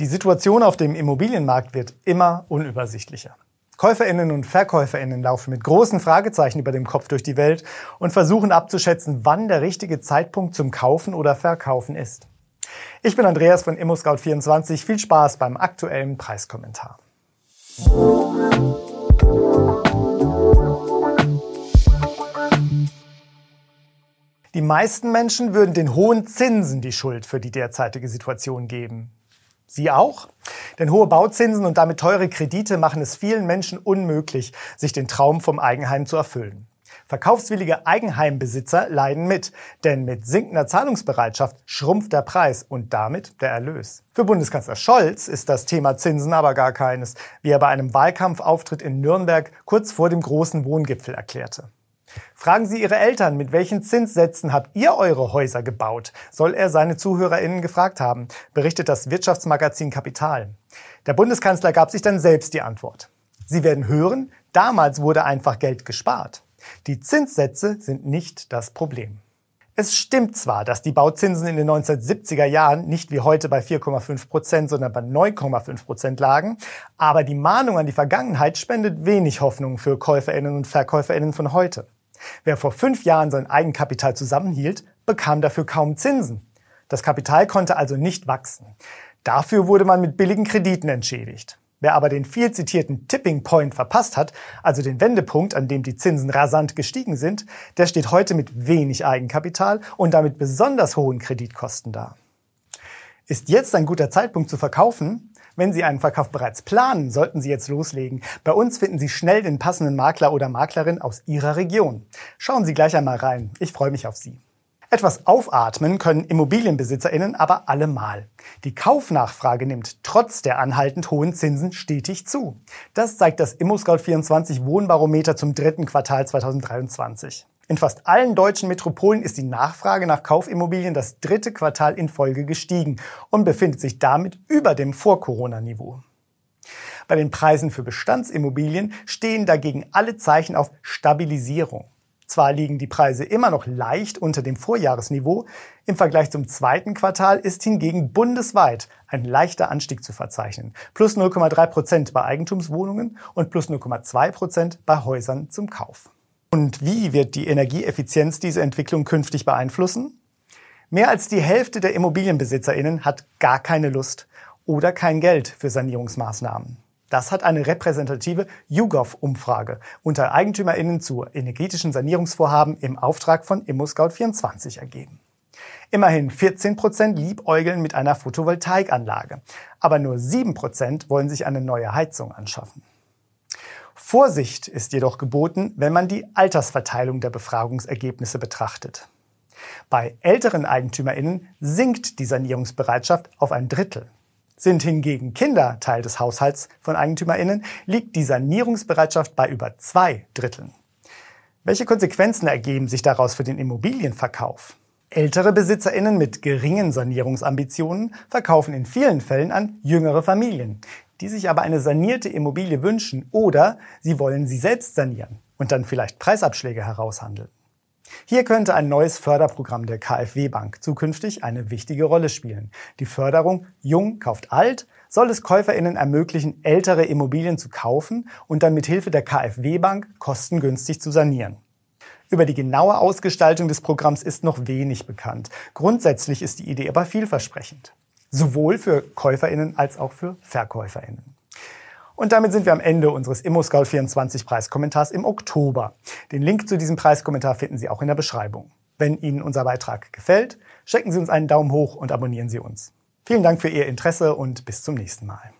Die Situation auf dem Immobilienmarkt wird immer unübersichtlicher. Käuferinnen und Verkäuferinnen laufen mit großen Fragezeichen über dem Kopf durch die Welt und versuchen abzuschätzen, wann der richtige Zeitpunkt zum Kaufen oder Verkaufen ist. Ich bin Andreas von ImmoScout24. Viel Spaß beim aktuellen Preiskommentar. Die meisten Menschen würden den hohen Zinsen die Schuld für die derzeitige Situation geben. Sie auch? Denn hohe Bauzinsen und damit teure Kredite machen es vielen Menschen unmöglich, sich den Traum vom Eigenheim zu erfüllen. Verkaufswillige Eigenheimbesitzer leiden mit, denn mit sinkender Zahlungsbereitschaft schrumpft der Preis und damit der Erlös. Für Bundeskanzler Scholz ist das Thema Zinsen aber gar keines, wie er bei einem Wahlkampfauftritt in Nürnberg kurz vor dem großen Wohngipfel erklärte. Fragen Sie Ihre Eltern, mit welchen Zinssätzen habt ihr eure Häuser gebaut? Soll er seine ZuhörerInnen gefragt haben, berichtet das Wirtschaftsmagazin Kapital. Der Bundeskanzler gab sich dann selbst die Antwort. Sie werden hören, damals wurde einfach Geld gespart. Die Zinssätze sind nicht das Problem. Es stimmt zwar, dass die Bauzinsen in den 1970er Jahren nicht wie heute bei 4,5 Prozent, sondern bei 9,5 Prozent lagen, aber die Mahnung an die Vergangenheit spendet wenig Hoffnung für Käuferinnen und Verkäuferinnen von heute. Wer vor fünf Jahren sein Eigenkapital zusammenhielt, bekam dafür kaum Zinsen. Das Kapital konnte also nicht wachsen. Dafür wurde man mit billigen Krediten entschädigt. Wer aber den viel zitierten Tipping Point verpasst hat, also den Wendepunkt, an dem die Zinsen rasant gestiegen sind, der steht heute mit wenig Eigenkapital und damit besonders hohen Kreditkosten da. Ist jetzt ein guter Zeitpunkt zu verkaufen? Wenn Sie einen Verkauf bereits planen, sollten Sie jetzt loslegen. Bei uns finden Sie schnell den passenden Makler oder Maklerin aus Ihrer Region. Schauen Sie gleich einmal rein. Ich freue mich auf Sie. Etwas aufatmen können ImmobilienbesitzerInnen aber allemal. Die Kaufnachfrage nimmt trotz der anhaltend hohen Zinsen stetig zu. Das zeigt das ImmoScout24 Wohnbarometer zum dritten Quartal 2023. In fast allen deutschen Metropolen ist die Nachfrage nach Kaufimmobilien das dritte Quartal in Folge gestiegen und befindet sich damit über dem Vor-Corona-Niveau. Bei den Preisen für Bestandsimmobilien stehen dagegen alle Zeichen auf Stabilisierung. Zwar liegen die Preise immer noch leicht unter dem Vorjahresniveau, im Vergleich zum zweiten Quartal ist hingegen bundesweit ein leichter Anstieg zu verzeichnen. Plus 0,3 Prozent bei Eigentumswohnungen und plus 0,2 Prozent bei Häusern zum Kauf. Und wie wird die Energieeffizienz diese Entwicklung künftig beeinflussen? Mehr als die Hälfte der Immobilienbesitzerinnen hat gar keine Lust oder kein Geld für Sanierungsmaßnahmen. Das hat eine repräsentative YouGov-Umfrage unter EigentümerInnen zu energetischen Sanierungsvorhaben im Auftrag von ImmoScout24 ergeben. Immerhin 14 Prozent liebäugeln mit einer Photovoltaikanlage, aber nur 7 Prozent wollen sich eine neue Heizung anschaffen. Vorsicht ist jedoch geboten, wenn man die Altersverteilung der Befragungsergebnisse betrachtet. Bei älteren Eigentümerinnen sinkt die Sanierungsbereitschaft auf ein Drittel. Sind hingegen Kinder Teil des Haushalts von Eigentümerinnen, liegt die Sanierungsbereitschaft bei über zwei Dritteln. Welche Konsequenzen ergeben sich daraus für den Immobilienverkauf? Ältere Besitzerinnen mit geringen Sanierungsambitionen verkaufen in vielen Fällen an jüngere Familien, die sich aber eine sanierte Immobilie wünschen oder sie wollen sie selbst sanieren und dann vielleicht Preisabschläge heraushandeln. Hier könnte ein neues Förderprogramm der KfW Bank zukünftig eine wichtige Rolle spielen. Die Förderung Jung kauft alt soll es Käuferinnen ermöglichen, ältere Immobilien zu kaufen und dann mit Hilfe der KfW Bank kostengünstig zu sanieren. Über die genaue Ausgestaltung des Programms ist noch wenig bekannt. Grundsätzlich ist die Idee aber vielversprechend sowohl für Käuferinnen als auch für Verkäuferinnen. Und damit sind wir am Ende unseres ImmoScout24 Preiskommentars im Oktober. Den Link zu diesem Preiskommentar finden Sie auch in der Beschreibung. Wenn Ihnen unser Beitrag gefällt, schenken Sie uns einen Daumen hoch und abonnieren Sie uns. Vielen Dank für Ihr Interesse und bis zum nächsten Mal.